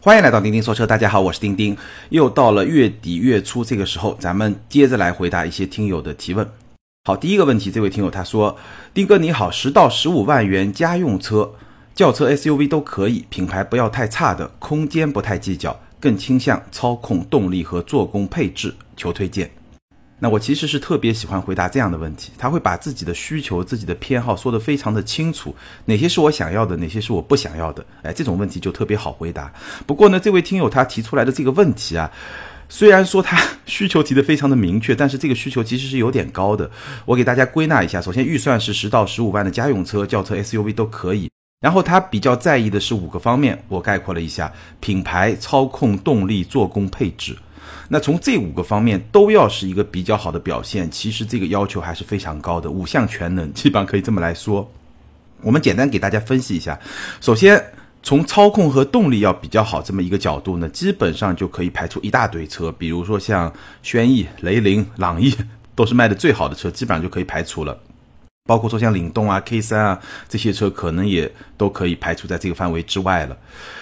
欢迎来到钉钉说车，大家好，我是钉钉。又到了月底月初这个时候，咱们接着来回答一些听友的提问。好，第一个问题，这位听友他说：“丁哥你好，十到十五万元家用车、轿车、SUV 都可以，品牌不要太差的，空间不太计较，更倾向操控、动力和做工配置，求推荐。”那我其实是特别喜欢回答这样的问题，他会把自己的需求、自己的偏好说得非常的清楚，哪些是我想要的，哪些是我不想要的，哎，这种问题就特别好回答。不过呢，这位听友他提出来的这个问题啊，虽然说他 需求提的非常的明确，但是这个需求其实是有点高的。我给大家归纳一下，首先预算是十到十五万的家用车、轿车、SUV 都可以，然后他比较在意的是五个方面，我概括了一下：品牌、操控、动力、做工、配置。那从这五个方面都要是一个比较好的表现，其实这个要求还是非常高的，五项全能，基本上可以这么来说。我们简单给大家分析一下，首先从操控和动力要比较好这么一个角度呢，基本上就可以排除一大堆车，比如说像轩逸、雷凌、朗逸都是卖的最好的车，基本上就可以排除了。包括说像领动啊、K 三啊这些车，可能也都可以排除在这个范围之外了。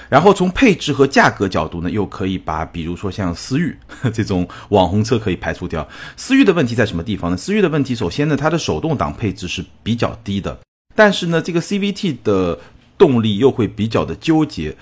然后从配置和价格角度呢，又可以把比如说像思域 这种网红车可以排除掉。思域的问题在什么地方呢？思域的问题，首先呢，它的手动挡配置是比较低的，但是呢，这个 CVT 的动力又会比较的纠结。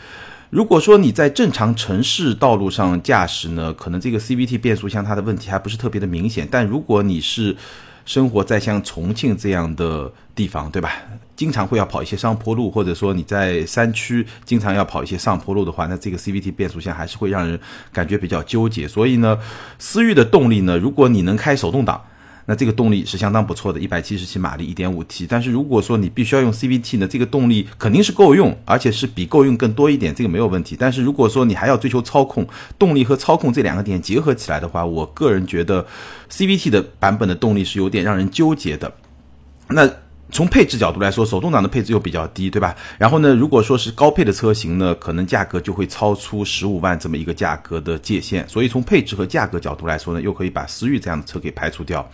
如果说你在正常城市道路上驾驶呢，可能这个 CVT 变速箱它的问题还不是特别的明显。但如果你是生活在像重庆这样的地方，对吧？经常会要跑一些上坡路，或者说你在山区经常要跑一些上坡路的话，那这个 CVT 变速箱还是会让人感觉比较纠结。所以呢，思域的动力呢，如果你能开手动挡。那这个动力是相当不错的，一百七十七马力，一点五 T。但是如果说你必须要用 CVT 呢，这个动力肯定是够用，而且是比够用更多一点，这个没有问题。但是如果说你还要追求操控，动力和操控这两个点结合起来的话，我个人觉得 CVT 的版本的动力是有点让人纠结的。那从配置角度来说，手动挡的配置又比较低，对吧？然后呢，如果说是高配的车型呢，可能价格就会超出十五万这么一个价格的界限。所以从配置和价格角度来说呢，又可以把思域这样的车给排除掉。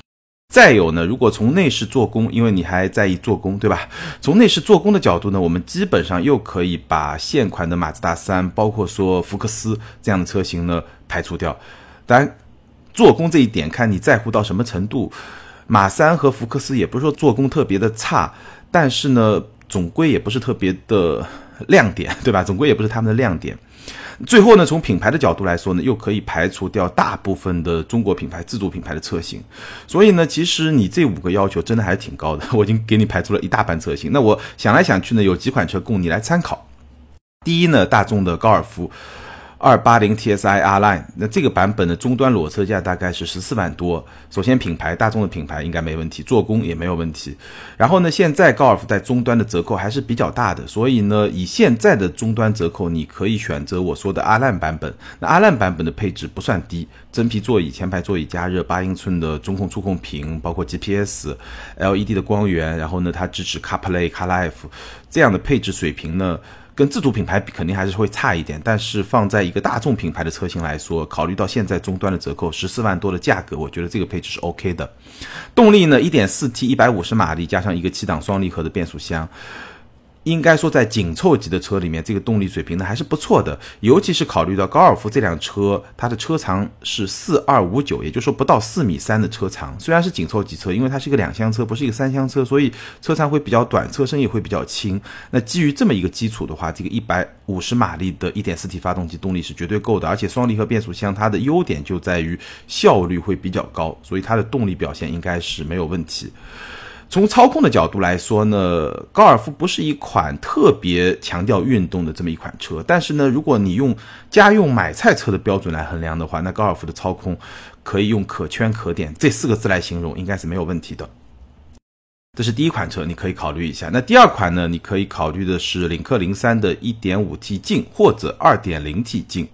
再有呢，如果从内饰做工，因为你还在意做工，对吧？从内饰做工的角度呢，我们基本上又可以把现款的马自达三，包括说福克斯这样的车型呢排除掉。当然，做工这一点看你在乎到什么程度。马三和福克斯也不是说做工特别的差，但是呢，总归也不是特别的亮点，对吧？总归也不是他们的亮点。最后呢，从品牌的角度来说呢，又可以排除掉大部分的中国品牌、自主品牌的车型。所以呢，其实你这五个要求真的还是挺高的。我已经给你排除了一大半车型。那我想来想去呢，有几款车供你来参考。第一呢，大众的高尔夫。二八零 TSI R Line，那这个版本的终端裸车价大概是十四万多。首先，品牌大众的品牌应该没问题，做工也没有问题。然后呢，现在高尔夫在终端的折扣还是比较大的，所以呢，以现在的终端折扣，你可以选择我说的阿烂版本。那阿烂版本的配置不算低，真皮座椅、前排座椅加热、八英寸的中控触控屏，包括 GPS、LED 的光源，然后呢，它支持 CarPlay、CarLife 这样的配置水平呢。跟自主品牌比，肯定还是会差一点。但是放在一个大众品牌的车型来说，考虑到现在终端的折扣十四万多的价格，我觉得这个配置是 OK 的。动力呢，一点四 T，一百五十马力，加上一个七档双离合的变速箱。应该说，在紧凑级的车里面，这个动力水平呢还是不错的。尤其是考虑到高尔夫这辆车，它的车长是四二五九，也就是说不到四米三的车长。虽然是紧凑级车，因为它是一个两厢车，不是一个三厢车，所以车长会比较短，车身也会比较轻。那基于这么一个基础的话，这个一百五十马力的一点四 T 发动机动力是绝对够的。而且双离合变速箱它的优点就在于效率会比较高，所以它的动力表现应该是没有问题。从操控的角度来说呢，高尔夫不是一款特别强调运动的这么一款车。但是呢，如果你用家用买菜车的标准来衡量的话，那高尔夫的操控可以用可圈可点这四个字来形容，应该是没有问题的。这是第一款车，你可以考虑一下。那第二款呢，你可以考虑的是领克零三的 1.5T 劲或者 2.0T 劲。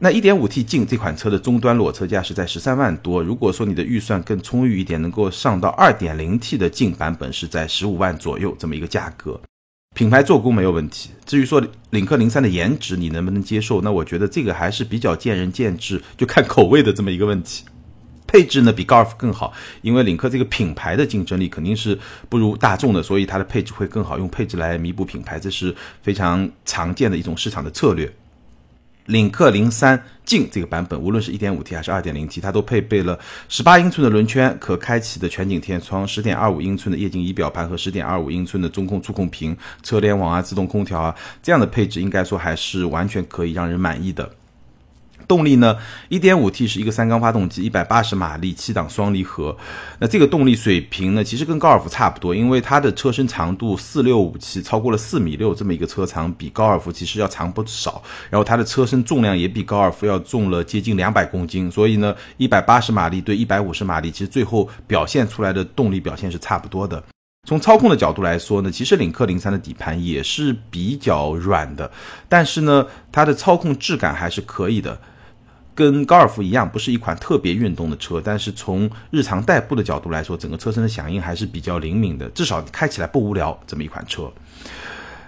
那 1.5T 劲这款车的终端裸车价是在十三万多。如果说你的预算更充裕一点，能够上到 2.0T 的劲版本，是在十五万左右这么一个价格。品牌做工没有问题。至于说领克零三的颜值你能不能接受，那我觉得这个还是比较见仁见智，就看口味的这么一个问题。配置呢比高尔夫更好，因为领克这个品牌的竞争力肯定是不如大众的，所以它的配置会更好，用配置来弥补品牌，这是非常常见的一种市场的策略。领克零三劲这个版本，无论是一点五 T 还是二点零 T，它都配备了十八英寸的轮圈、可开启的全景天窗、十点二五英寸的液晶仪表盘和十点二五英寸的中控触控屏、车联网啊、自动空调啊，这样的配置应该说还是完全可以让人满意的。动力呢，1.5T 是一个三缸发动机，180马力，七档双离合。那这个动力水平呢，其实跟高尔夫差不多，因为它的车身长度4657，超过了4米六，这么一个车长，比高尔夫其实要长不少。然后它的车身重量也比高尔夫要重了接近200公斤，所以呢，180马力对150马力，其实最后表现出来的动力表现是差不多的。从操控的角度来说呢，其实领克零三的底盘也是比较软的，但是呢，它的操控质感还是可以的。跟高尔夫一样，不是一款特别运动的车，但是从日常代步的角度来说，整个车身的响应还是比较灵敏的，至少开起来不无聊。这么一款车，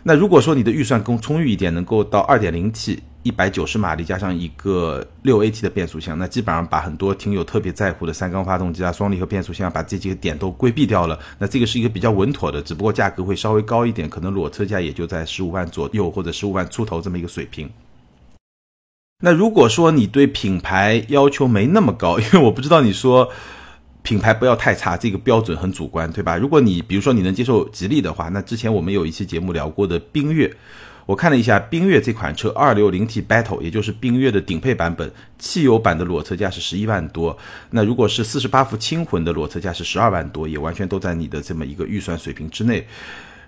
那如果说你的预算更充裕一点，能够到二点零 T，一百九十马力加上一个六 AT 的变速箱，那基本上把很多听友特别在乎的三缸发动机啊、双离合变速箱，把这几个点都规避掉了。那这个是一个比较稳妥的，只不过价格会稍微高一点，可能裸车价也就在十五万左右或者十五万出头这么一个水平。那如果说你对品牌要求没那么高，因为我不知道你说品牌不要太差，这个标准很主观，对吧？如果你比如说你能接受吉利的话，那之前我们有一期节目聊过的缤越，我看了一下缤越这款车二六零 T Battle，也就是缤越的顶配版本，汽油版的裸车价是十一万多。那如果是四十八伏轻混的裸车价是十二万多，也完全都在你的这么一个预算水平之内。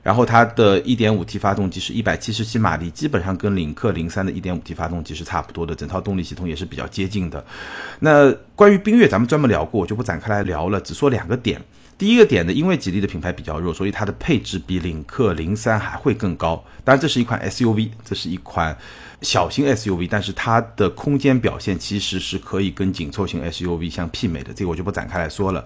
然后它的一点五 T 发动机是一百七十七马力，基本上跟领克零三的一点五 T 发动机是差不多的，整套动力系统也是比较接近的。那关于缤越，咱们专门聊过，我就不展开来聊了，只说两个点。第一个点呢，因为吉利的品牌比较弱，所以它的配置比领克零三还会更高。当然，这是一款 SUV，这是一款小型 SUV，但是它的空间表现其实是可以跟紧凑型 SUV 相媲美的，这个我就不展开来说了。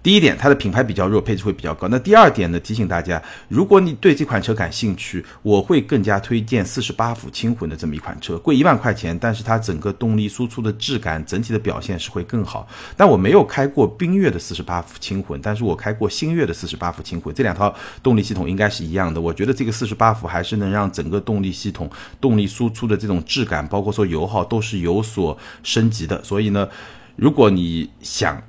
第一点，它的品牌比较弱，配置会比较高。那第二点呢？提醒大家，如果你对这款车感兴趣，我会更加推荐四十八伏轻混的这么一款车，贵一万块钱，但是它整个动力输出的质感、整体的表现是会更好。但我没有开过缤越的四十八伏轻混，但是我开过星越的四十八伏轻混，这两套动力系统应该是一样的。我觉得这个四十八伏还是能让整个动力系统、动力输出的这种质感，包括说油耗都是有所升级的。所以呢，如果你想，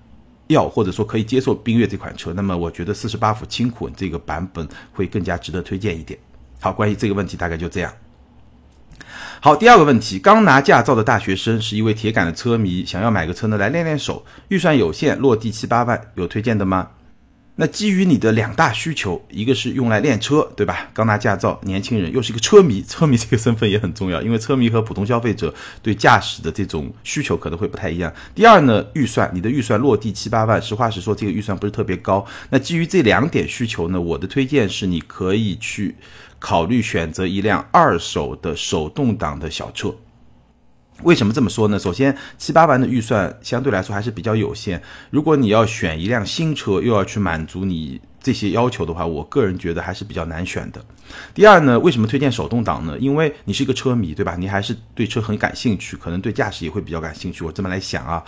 要或者说可以接受缤越这款车，那么我觉得四十八伏轻混这个版本会更加值得推荐一点。好，关于这个问题大概就这样。好，第二个问题，刚拿驾照的大学生是一位铁杆的车迷，想要买个车呢来练练手，预算有限，落地七八万，有推荐的吗？那基于你的两大需求，一个是用来练车，对吧？刚拿驾照，年轻人又是一个车迷，车迷这个身份也很重要，因为车迷和普通消费者对驾驶的这种需求可能会不太一样。第二呢，预算，你的预算落地七八万，实话实说，这个预算不是特别高。那基于这两点需求呢，我的推荐是你可以去考虑选择一辆二手的手动挡的小车。为什么这么说呢？首先，七八万的预算相对来说还是比较有限。如果你要选一辆新车，又要去满足你这些要求的话，我个人觉得还是比较难选的。第二呢，为什么推荐手动挡呢？因为你是一个车迷，对吧？你还是对车很感兴趣，可能对驾驶也会比较感兴趣。我这么来想啊，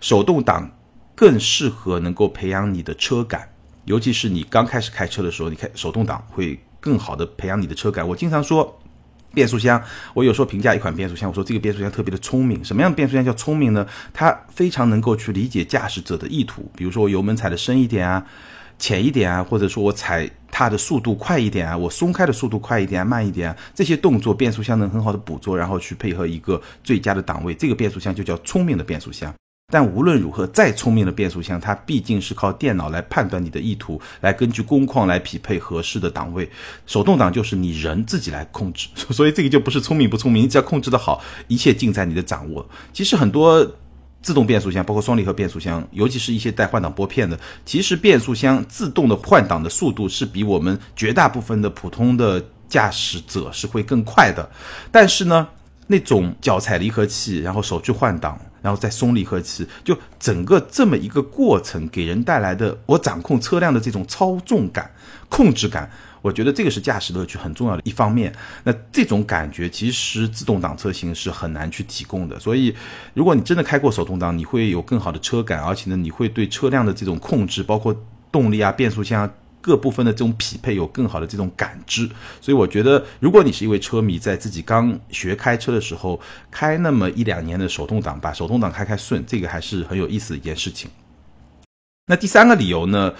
手动挡更适合能够培养你的车感，尤其是你刚开始开车的时候，你开手动挡会更好的培养你的车感。我经常说。变速箱，我有时候评价一款变速箱，我说这个变速箱特别的聪明。什么样的变速箱叫聪明呢？它非常能够去理解驾驶者的意图。比如说我油门踩的深一点啊，浅一点啊，或者说我踩踏的速度快一点啊，我松开的速度快一点啊，慢一点啊，这些动作变速箱能很好的捕捉，然后去配合一个最佳的档位。这个变速箱就叫聪明的变速箱。但无论如何，再聪明的变速箱，它毕竟是靠电脑来判断你的意图，来根据工况来匹配合适的档位。手动挡就是你人自己来控制，所以这个就不是聪明不聪明，只要控制的好，一切尽在你的掌握。其实很多自动变速箱，包括双离合变速箱，尤其是一些带换挡拨片的，其实变速箱自动的换挡的速度是比我们绝大部分的普通的驾驶者是会更快的。但是呢，那种脚踩离合器，然后手去换挡。然后再松离合器，就整个这么一个过程给人带来的，我掌控车辆的这种操纵感、控制感，我觉得这个是驾驶乐趣很重要的一方面。那这种感觉其实自动挡车型是很难去提供的。所以，如果你真的开过手动挡，你会有更好的车感，而且呢，你会对车辆的这种控制，包括动力啊、变速箱。各部分的这种匹配有更好的这种感知。所以我觉得，如果你是一位车迷，在自己刚学开车的时候，开那么一两年的手动挡，把手动挡开开顺，这个还是很有意思的一件事情。那第三个理由呢？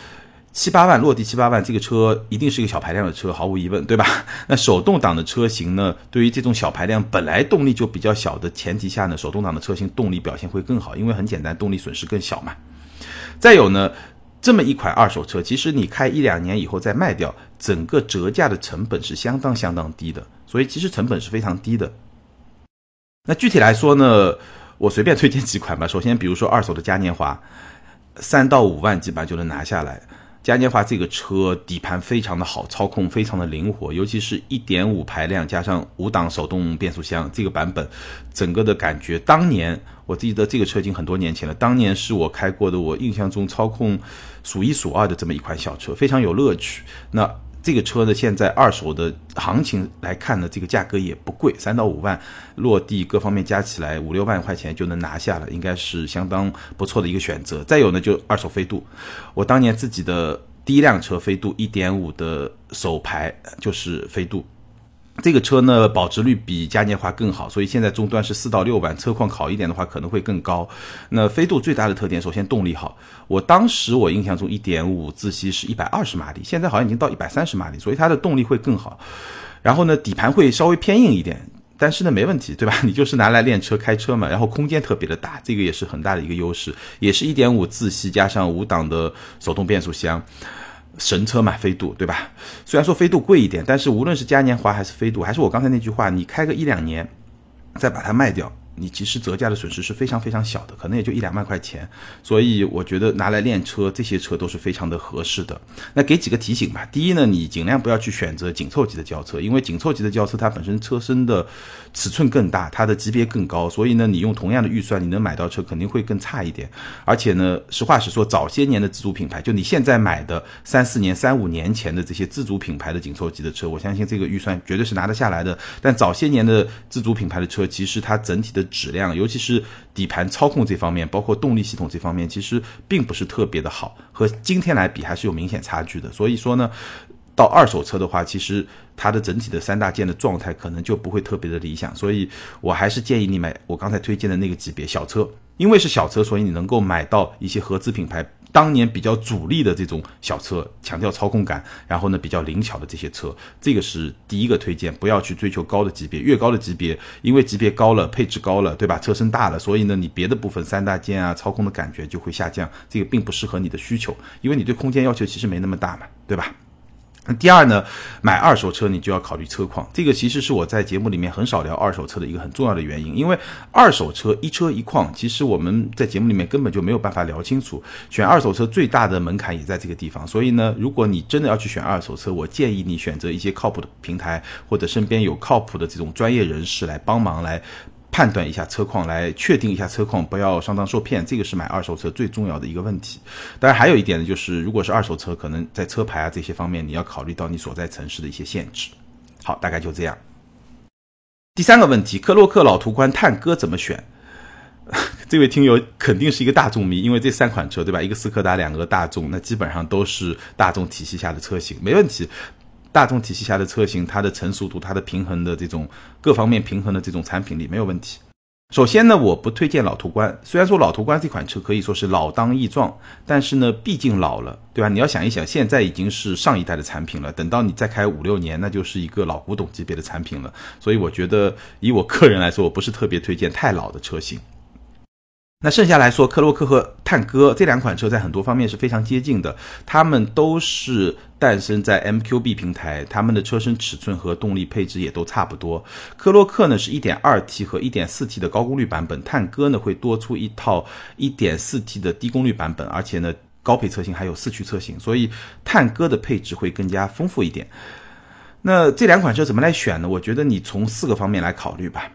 七八万落地七八万，这个车一定是一个小排量的车，毫无疑问，对吧？那手动挡的车型呢？对于这种小排量本来动力就比较小的前提下呢，手动挡的车型动力表现会更好，因为很简单，动力损失更小嘛。再有呢，这么一款二手车，其实你开一两年以后再卖掉，整个折价的成本是相当相当低的，所以其实成本是非常低的。那具体来说呢，我随便推荐几款吧。首先，比如说二手的嘉年华，三到五万基本上就能拿下来。嘉年华这个车底盘非常的好，操控非常的灵活，尤其是一点五排量加上五档手动变速箱这个版本，整个的感觉，当年我记得这个车已经很多年前了，当年是我开过的，我印象中操控数一数二的这么一款小车，非常有乐趣。那。这个车呢，现在二手的行情来看呢，这个价格也不贵，三到五万落地，各方面加起来五六万块钱就能拿下了，应该是相当不错的一个选择。再有呢，就二手飞度，我当年自己的第一辆车飞度一点五的首排就是飞度。这个车呢，保值率比嘉年华更好，所以现在终端是四到六万，车况好一点的话可能会更高。那飞度最大的特点，首先动力好，我当时我印象中一点五自吸是一百二十马力，现在好像已经到一百三十马力，所以它的动力会更好。然后呢，底盘会稍微偏硬一点，但是呢没问题，对吧？你就是拿来练车开车嘛。然后空间特别的大，这个也是很大的一个优势，也是一点五自吸加上五档的手动变速箱。神车嘛，飞度对吧？虽然说飞度贵一点，但是无论是嘉年华还是飞度，还是我刚才那句话，你开个一两年，再把它卖掉。你其实折价的损失是非常非常小的，可能也就一两万块钱，所以我觉得拿来练车，这些车都是非常的合适的。那给几个提醒吧。第一呢，你尽量不要去选择紧凑级的轿车，因为紧凑级的轿车它本身车身的尺寸更大，它的级别更高，所以呢，你用同样的预算，你能买到车肯定会更差一点。而且呢，实话实说，早些年的自主品牌，就你现在买的三四年、三五年前的这些自主品牌的紧凑级的车，我相信这个预算绝对是拿得下来的。但早些年的自主品牌的车，其实它整体的质量，尤其是底盘操控这方面，包括动力系统这方面，其实并不是特别的好，和今天来比还是有明显差距的。所以说呢，到二手车的话，其实它的整体的三大件的状态可能就不会特别的理想。所以我还是建议你买我刚才推荐的那个级别小车，因为是小车，所以你能够买到一些合资品牌。当年比较主力的这种小车，强调操控感，然后呢比较灵巧的这些车，这个是第一个推荐，不要去追求高的级别，越高的级别，因为级别高了，配置高了，对吧？车身大了，所以呢你别的部分三大件啊，操控的感觉就会下降，这个并不适合你的需求，因为你对空间要求其实没那么大嘛，对吧？第二呢，买二手车你就要考虑车况，这个其实是我在节目里面很少聊二手车的一个很重要的原因，因为二手车一车一况，其实我们在节目里面根本就没有办法聊清楚。选二手车最大的门槛也在这个地方，所以呢，如果你真的要去选二手车，我建议你选择一些靠谱的平台，或者身边有靠谱的这种专业人士来帮忙来。判断一下车况，来确定一下车况，不要上当受骗，这个是买二手车最重要的一个问题。当然，还有一点呢，就是如果是二手车，可能在车牌啊这些方面，你要考虑到你所在城市的一些限制。好，大概就这样。第三个问题，科洛克、老途观、探歌怎么选？这位听友肯定是一个大众迷，因为这三款车对吧？一个斯柯达，两个大众，那基本上都是大众体系下的车型，没问题。大众体系下的车型，它的成熟度、它的平衡的这种各方面平衡的这种产品力没有问题。首先呢，我不推荐老途观。虽然说老途观这款车可以说是老当益壮，但是呢，毕竟老了，对吧？你要想一想，现在已经是上一代的产品了，等到你再开五六年，那就是一个老古董级别的产品了。所以我觉得，以我个人来说，我不是特别推荐太老的车型。那剩下来说，克洛克和探戈这两款车在很多方面是非常接近的，它们都是诞生在 MQB 平台，它们的车身尺寸和动力配置也都差不多。克洛克呢是 1.2T 和 1.4T 的高功率版本，探戈呢会多出一套 1.4T 的低功率版本，而且呢高配车型还有四驱车型，所以探戈的配置会更加丰富一点。那这两款车怎么来选呢？我觉得你从四个方面来考虑吧。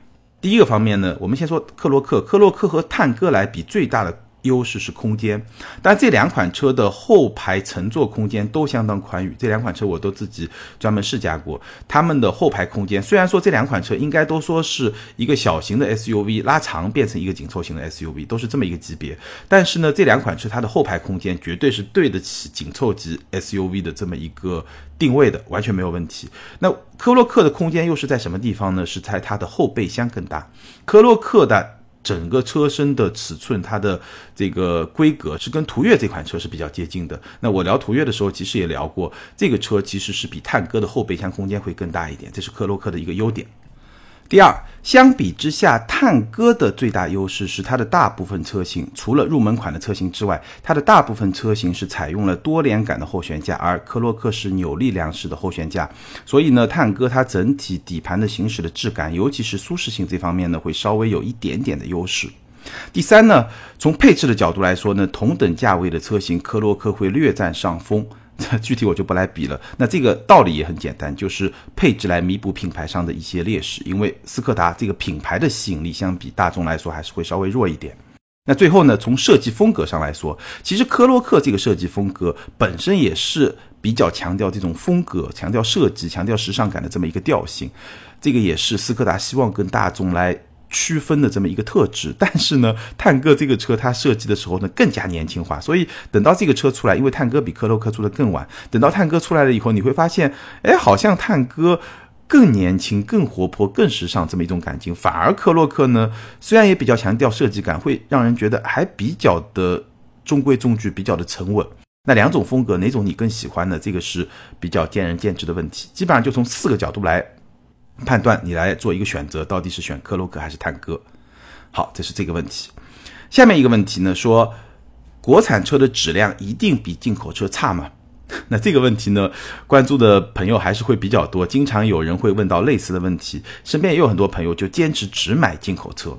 第一个方面呢，我们先说克洛克，克洛克和探戈来比，最大的优势是空间，但这两款车的后排乘坐空间都相当宽裕。这两款车我都自己专门试驾过，他们的后排空间虽然说这两款车应该都说是一个小型的 SUV 拉长变成一个紧凑型的 SUV，都是这么一个级别，但是呢，这两款车它的后排空间绝对是对得起紧凑级 SUV 的这么一个定位的，完全没有问题。那科洛克的空间又是在什么地方呢？是在它的后备箱更大。科洛克的。整个车身的尺寸，它的这个规格是跟途岳这款车是比较接近的。那我聊途岳的时候，其实也聊过，这个车其实是比探戈的后备箱空间会更大一点，这是克洛克的一个优点。第二，相比之下，探戈的最大优势是它的大部分车型，除了入门款的车型之外，它的大部分车型是采用了多连杆的后悬架，而科洛克是扭力梁式的后悬架。所以呢，探戈它整体底盘的行驶的质感，尤其是舒适性这方面呢，会稍微有一点点的优势。第三呢，从配置的角度来说呢，同等价位的车型，科洛克会略占上风。具体我就不来比了。那这个道理也很简单，就是配置来弥补品牌上的一些劣势。因为斯柯达这个品牌的吸引力相比大众来说还是会稍微弱一点。那最后呢，从设计风格上来说，其实科洛克这个设计风格本身也是比较强调这种风格、强调设计、强调时尚感的这么一个调性。这个也是斯柯达希望跟大众来。区分的这么一个特质，但是呢，探戈这个车它设计的时候呢更加年轻化，所以等到这个车出来，因为探戈比科洛克出的更晚，等到探戈出来了以后，你会发现，哎，好像探戈更年轻、更活泼、更时尚这么一种感情，反而科洛克呢，虽然也比较强调设计感，会让人觉得还比较的中规中矩，比较的沉稳。那两种风格哪种你更喜欢呢？这个是比较见仁见智的问题，基本上就从四个角度来。判断你来做一个选择，到底是选科洛克还是探戈？好，这是这个问题。下面一个问题呢，说国产车的质量一定比进口车差吗？那这个问题呢，关注的朋友还是会比较多，经常有人会问到类似的问题。身边也有很多朋友就坚持只买进口车。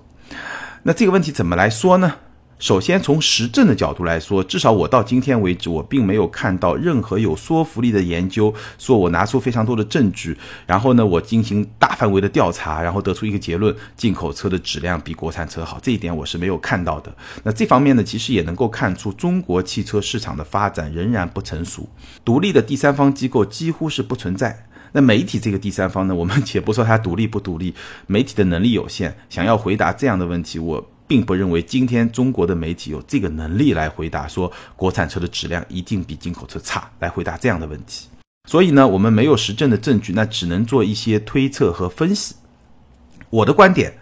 那这个问题怎么来说呢？首先，从实证的角度来说，至少我到今天为止，我并没有看到任何有说服力的研究，说我拿出非常多的证据，然后呢，我进行大范围的调查，然后得出一个结论：进口车的质量比国产车好。这一点我是没有看到的。那这方面呢，其实也能够看出中国汽车市场的发展仍然不成熟，独立的第三方机构几乎是不存在。那媒体这个第三方呢，我们且不说它独立不独立，媒体的能力有限，想要回答这样的问题，我。并不认为今天中国的媒体有这个能力来回答说国产车的质量一定比进口车差，来回答这样的问题。所以呢，我们没有实证的证据，那只能做一些推测和分析。我的观点，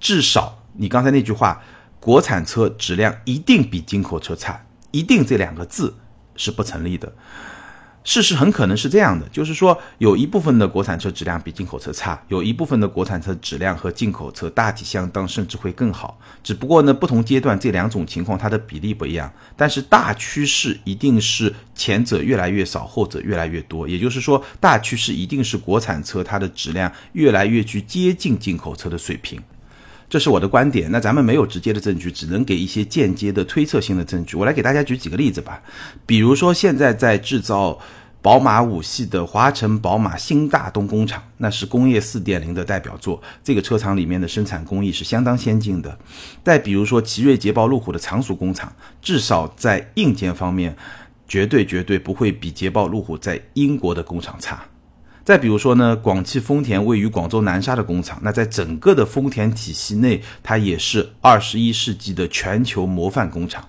至少你刚才那句话，国产车质量一定比进口车差，一定这两个字是不成立的。事实很可能是这样的，就是说有一部分的国产车质量比进口车差，有一部分的国产车质量和进口车大体相当，甚至会更好。只不过呢，不同阶段这两种情况它的比例不一样，但是大趋势一定是前者越来越少，后者越来越多。也就是说，大趋势一定是国产车它的质量越来越去接近进口车的水平。这是我的观点，那咱们没有直接的证据，只能给一些间接的推测性的证据。我来给大家举几个例子吧，比如说现在在制造宝马五系的华晨宝马新大东工厂，那是工业四点零的代表作，这个车厂里面的生产工艺是相当先进的。再比如说奇瑞、捷豹、路虎的常熟工厂，至少在硬件方面，绝对绝对不会比捷豹、路虎在英国的工厂差。再比如说呢，广汽丰田位于广州南沙的工厂，那在整个的丰田体系内，它也是二十一世纪的全球模范工厂。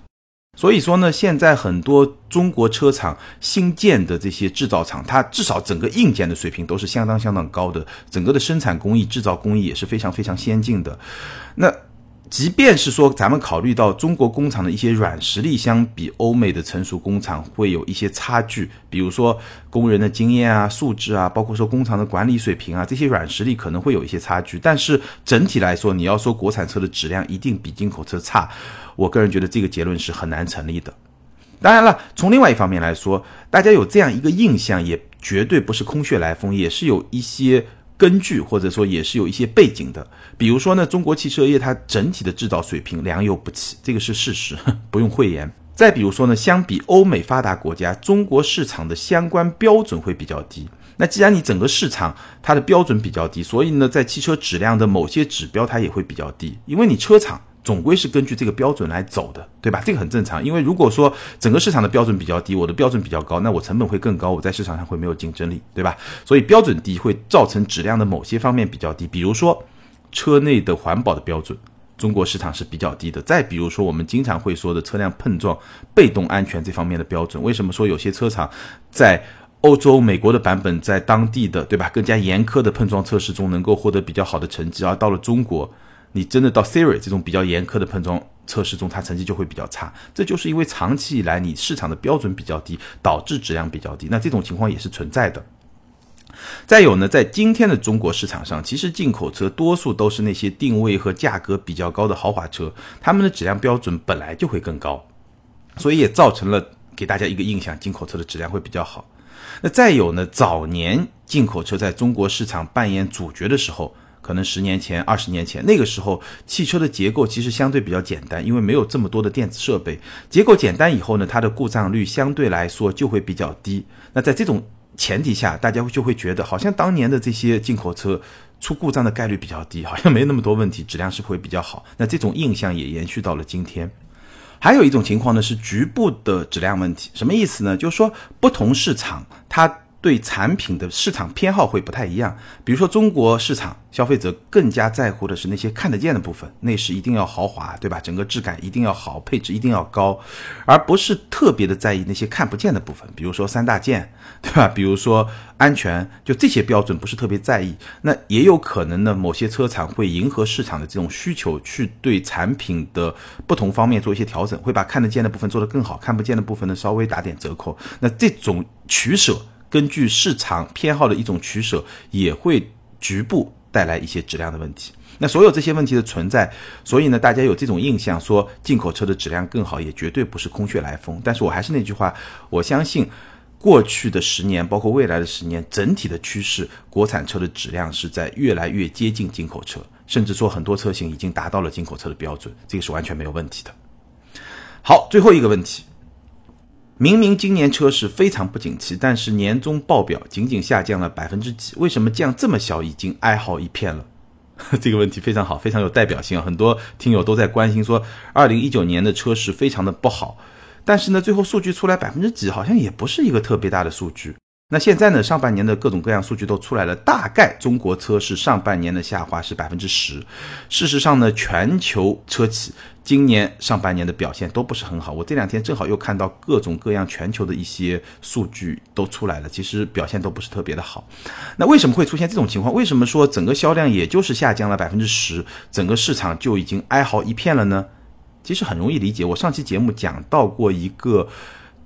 所以说呢，现在很多中国车厂新建的这些制造厂，它至少整个硬件的水平都是相当相当高的，整个的生产工艺、制造工艺也是非常非常先进的。那。即便是说咱们考虑到中国工厂的一些软实力，相比欧美的成熟工厂会有一些差距，比如说工人的经验啊、素质啊，包括说工厂的管理水平啊，这些软实力可能会有一些差距。但是整体来说，你要说国产车的质量一定比进口车差，我个人觉得这个结论是很难成立的。当然了，从另外一方面来说，大家有这样一个印象，也绝对不是空穴来风，也是有一些。根据或者说也是有一些背景的，比如说呢，中国汽车业它整体的制造水平良莠不齐，这个是事实，不用讳言。再比如说呢，相比欧美发达国家，中国市场的相关标准会比较低。那既然你整个市场它的标准比较低，所以呢，在汽车质量的某些指标它也会比较低，因为你车厂。总归是根据这个标准来走的，对吧？这个很正常，因为如果说整个市场的标准比较低，我的标准比较高，那我成本会更高，我在市场上会没有竞争力，对吧？所以标准低会造成质量的某些方面比较低，比如说车内的环保的标准，中国市场是比较低的。再比如说我们经常会说的车辆碰撞被动安全这方面的标准，为什么说有些车厂在欧洲、美国的版本在当地的对吧更加严苛的碰撞测试中能够获得比较好的成绩，而到了中国？你真的到 Siri 这种比较严苛的碰撞测试中，它成绩就会比较差。这就是因为长期以来你市场的标准比较低，导致质量比较低。那这种情况也是存在的。再有呢，在今天的中国市场上，其实进口车多数都是那些定位和价格比较高的豪华车，他们的质量标准本来就会更高，所以也造成了给大家一个印象，进口车的质量会比较好。那再有呢，早年进口车在中国市场扮演主角的时候。可能十年前、二十年前，那个时候汽车的结构其实相对比较简单，因为没有这么多的电子设备。结构简单以后呢，它的故障率相对来说就会比较低。那在这种前提下，大家就会觉得好像当年的这些进口车出故障的概率比较低，好像没那么多问题，质量是会比较好。那这种印象也延续到了今天。还有一种情况呢，是局部的质量问题，什么意思呢？就是说不同市场它。对产品的市场偏好会不太一样，比如说中国市场消费者更加在乎的是那些看得见的部分，内饰一定要豪华，对吧？整个质感一定要好，配置一定要高，而不是特别的在意那些看不见的部分，比如说三大件，对吧？比如说安全，就这些标准不是特别在意。那也有可能呢，某些车厂会迎合市场的这种需求，去对产品的不同方面做一些调整，会把看得见的部分做得更好，看不见的部分呢稍微打点折扣。那这种取舍。根据市场偏好的一种取舍，也会局部带来一些质量的问题。那所有这些问题的存在，所以呢，大家有这种印象说进口车的质量更好，也绝对不是空穴来风。但是我还是那句话，我相信过去的十年，包括未来的十年，整体的趋势，国产车的质量是在越来越接近进口车，甚至说很多车型已经达到了进口车的标准，这个是完全没有问题的。好，最后一个问题。明明今年车市非常不景气，但是年终报表仅仅下降了百分之几？为什么降这么小，已经哀嚎一片了？这个问题非常好，非常有代表性啊！很多听友都在关心说，二零一九年的车市非常的不好，但是呢，最后数据出来百分之几，好像也不是一个特别大的数据。那现在呢？上半年的各种各样数据都出来了，大概中国车市上半年的下滑是百分之十。事实上呢，全球车企今年上半年的表现都不是很好。我这两天正好又看到各种各样全球的一些数据都出来了，其实表现都不是特别的好。那为什么会出现这种情况？为什么说整个销量也就是下降了百分之十，整个市场就已经哀嚎一片了呢？其实很容易理解。我上期节目讲到过一个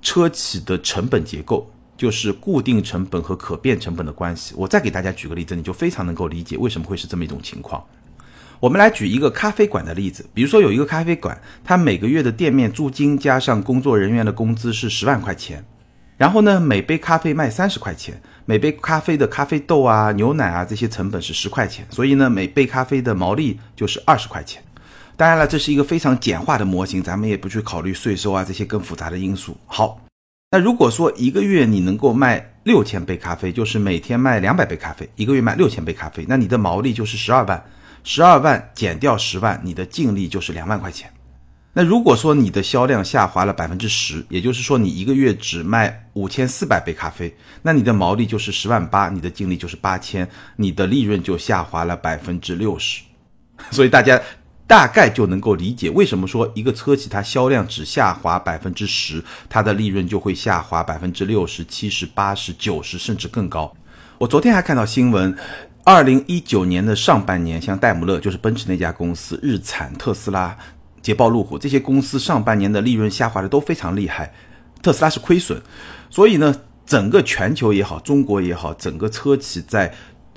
车企的成本结构。就是固定成本和可变成本的关系。我再给大家举个例子，你就非常能够理解为什么会是这么一种情况。我们来举一个咖啡馆的例子，比如说有一个咖啡馆，它每个月的店面租金加上工作人员的工资是十万块钱，然后呢，每杯咖啡卖三十块钱，每杯咖啡的咖啡豆啊、牛奶啊这些成本是十块钱，所以呢，每杯咖啡的毛利就是二十块钱。当然了，这是一个非常简化的模型，咱们也不去考虑税收啊这些更复杂的因素。好。那如果说一个月你能够卖六千杯咖啡，就是每天卖两百杯咖啡，一个月卖六千杯咖啡，那你的毛利就是十二万，十二万减掉十万，你的净利就是两万块钱。那如果说你的销量下滑了百分之十，也就是说你一个月只卖五千四百杯咖啡，那你的毛利就是十万八，你的净利就是八千，你的利润就下滑了百分之六十。所以大家。大概就能够理解为什么说一个车企它销量只下滑百分之十，它的利润就会下滑百分之六十、七十、八十、九十，甚至更高。我昨天还看到新闻，二零一九年的上半年，像戴姆勒就是奔驰那家公司、日产、特斯拉、捷豹、路虎这些公司上半年的利润下滑的都非常厉害，特斯拉是亏损，所以呢，整个全球也好，中国也好，整个车企在。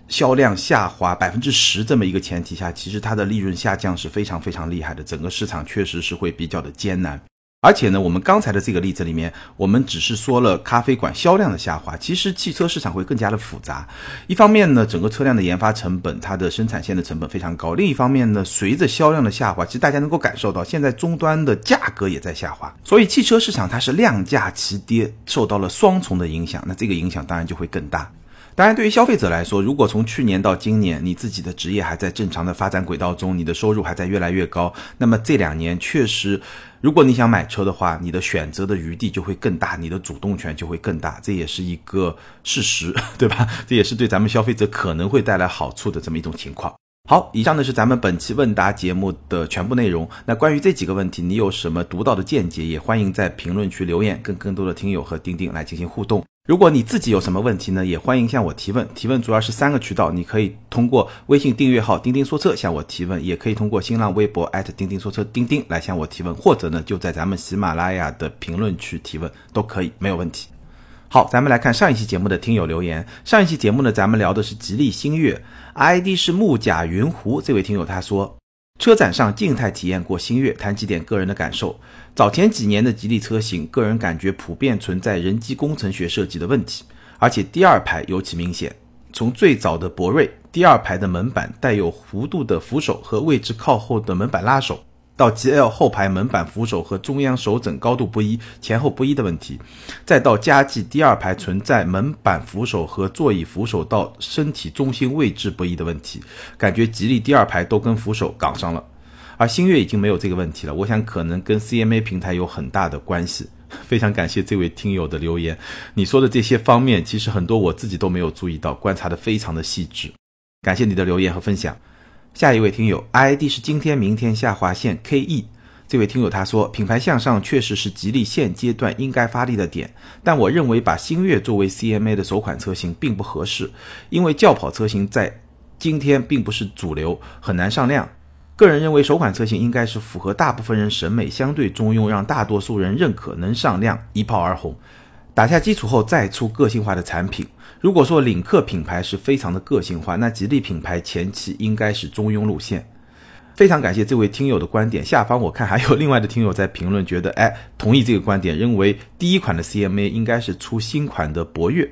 销量下滑百分之十这么一个前提下，其实它的利润下降是非常非常厉害的，整个市场确实是会比较的艰难。而且呢，我们刚才的这个例子里面，我们只是说了咖啡馆销量的下滑，其实汽车市场会更加的复杂。一方面呢，整个车辆的研发成本，它的生产线的成本非常高；另一方面呢，随着销量的下滑，其实大家能够感受到，现在终端的价格也在下滑，所以汽车市场它是量价齐跌，受到了双重的影响。那这个影响当然就会更大。当然，对于消费者来说，如果从去年到今年，你自己的职业还在正常的发展轨道中，你的收入还在越来越高，那么这两年确实，如果你想买车的话，你的选择的余地就会更大，你的主动权就会更大，这也是一个事实，对吧？这也是对咱们消费者可能会带来好处的这么一种情况。好，以上呢是咱们本期问答节目的全部内容。那关于这几个问题，你有什么独到的见解？也欢迎在评论区留言，跟更多的听友和钉钉来进行互动。如果你自己有什么问题呢，也欢迎向我提问。提问主要是三个渠道，你可以通过微信订阅号“钉钉说车”向我提问，也可以通过新浪微博钉钉说车钉钉来向我提问，或者呢就在咱们喜马拉雅的评论区提问都可以，没有问题。好，咱们来看上一期节目的听友留言。上一期节目呢，咱们聊的是吉利星越，ID 是木甲云湖。这位听友他说。车展上静态体验过星越，谈几点个人的感受。早前几年的吉利车型，个人感觉普遍存在人机工程学设计的问题，而且第二排尤其明显。从最早的博瑞，第二排的门板带有弧度的扶手和位置靠后的门板拉手。到 GL 后排门板扶手和中央手枕高度不一、前后不一的问题，再到加计第二排存在门板扶手和座椅扶手到身体中心位置不一的问题，感觉吉利第二排都跟扶手杠上了，而星越已经没有这个问题了。我想可能跟 CMA 平台有很大的关系。非常感谢这位听友的留言，你说的这些方面其实很多我自己都没有注意到，观察的非常的细致。感谢你的留言和分享。下一位听友，ID 是今天明天下划线 KE，这位听友他说，品牌向上确实是吉利现阶段应该发力的点，但我认为把星越作为 CMA 的首款车型并不合适，因为轿跑车型在今天并不是主流，很难上量。个人认为首款车型应该是符合大部分人审美，相对中庸，让大多数人认可，能上量，一炮而红。打下基础后再出个性化的产品。如果说领克品牌是非常的个性化，那吉利品牌前期应该是中庸路线。非常感谢这位听友的观点。下方我看还有另外的听友在评论，觉得哎同意这个观点，认为第一款的 CMA 应该是出新款的博越。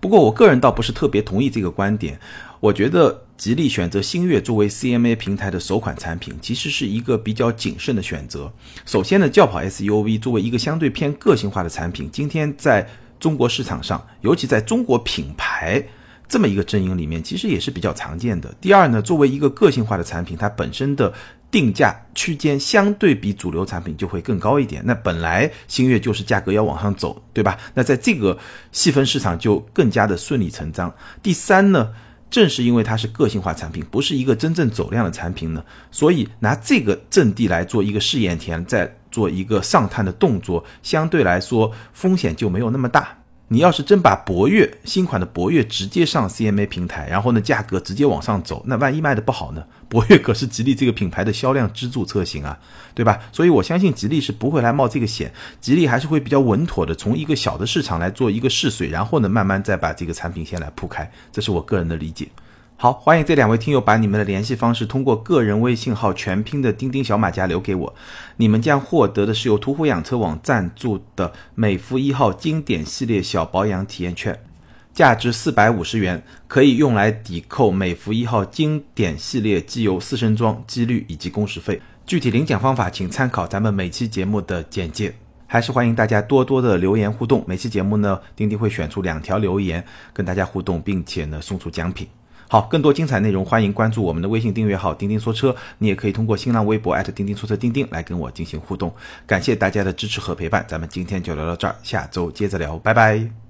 不过我个人倒不是特别同意这个观点。我觉得吉利选择星越作为 CMA 平台的首款产品，其实是一个比较谨慎的选择。首先呢，轿跑 SUV 作为一个相对偏个性化的产品，今天在中国市场上，尤其在中国品牌这么一个阵营里面，其实也是比较常见的。第二呢，作为一个个性化的产品，它本身的定价区间相对比主流产品就会更高一点。那本来星越就是价格要往上走，对吧？那在这个细分市场就更加的顺理成章。第三呢？正是因为它是个性化产品，不是一个真正走量的产品呢，所以拿这个阵地来做一个试验田，在做一个上探的动作，相对来说风险就没有那么大。你要是真把博越新款的博越直接上 CMA 平台，然后呢价格直接往上走，那万一卖的不好呢？博越可是吉利这个品牌的销量支柱车型啊，对吧？所以我相信吉利是不会来冒这个险，吉利还是会比较稳妥的，从一个小的市场来做一个试水，然后呢慢慢再把这个产品线来铺开，这是我个人的理解。好，欢迎这两位听友把你们的联系方式通过个人微信号全拼的钉钉小马甲留给我，你们将获得的是由途虎养车网赞助的美孚一号经典系列小保养体验券，价值四百五十元，可以用来抵扣美孚一号经典系列机油四升装机滤以及工时费。具体领奖方法请参考咱们每期节目的简介。还是欢迎大家多多的留言互动，每期节目呢，钉钉会选出两条留言跟大家互动，并且呢送出奖品。好，更多精彩内容，欢迎关注我们的微信订阅号“钉钉说车”。你也可以通过新浪微博钉钉说车钉钉来跟我进行互动。感谢大家的支持和陪伴，咱们今天就聊到这儿，下周接着聊，拜拜。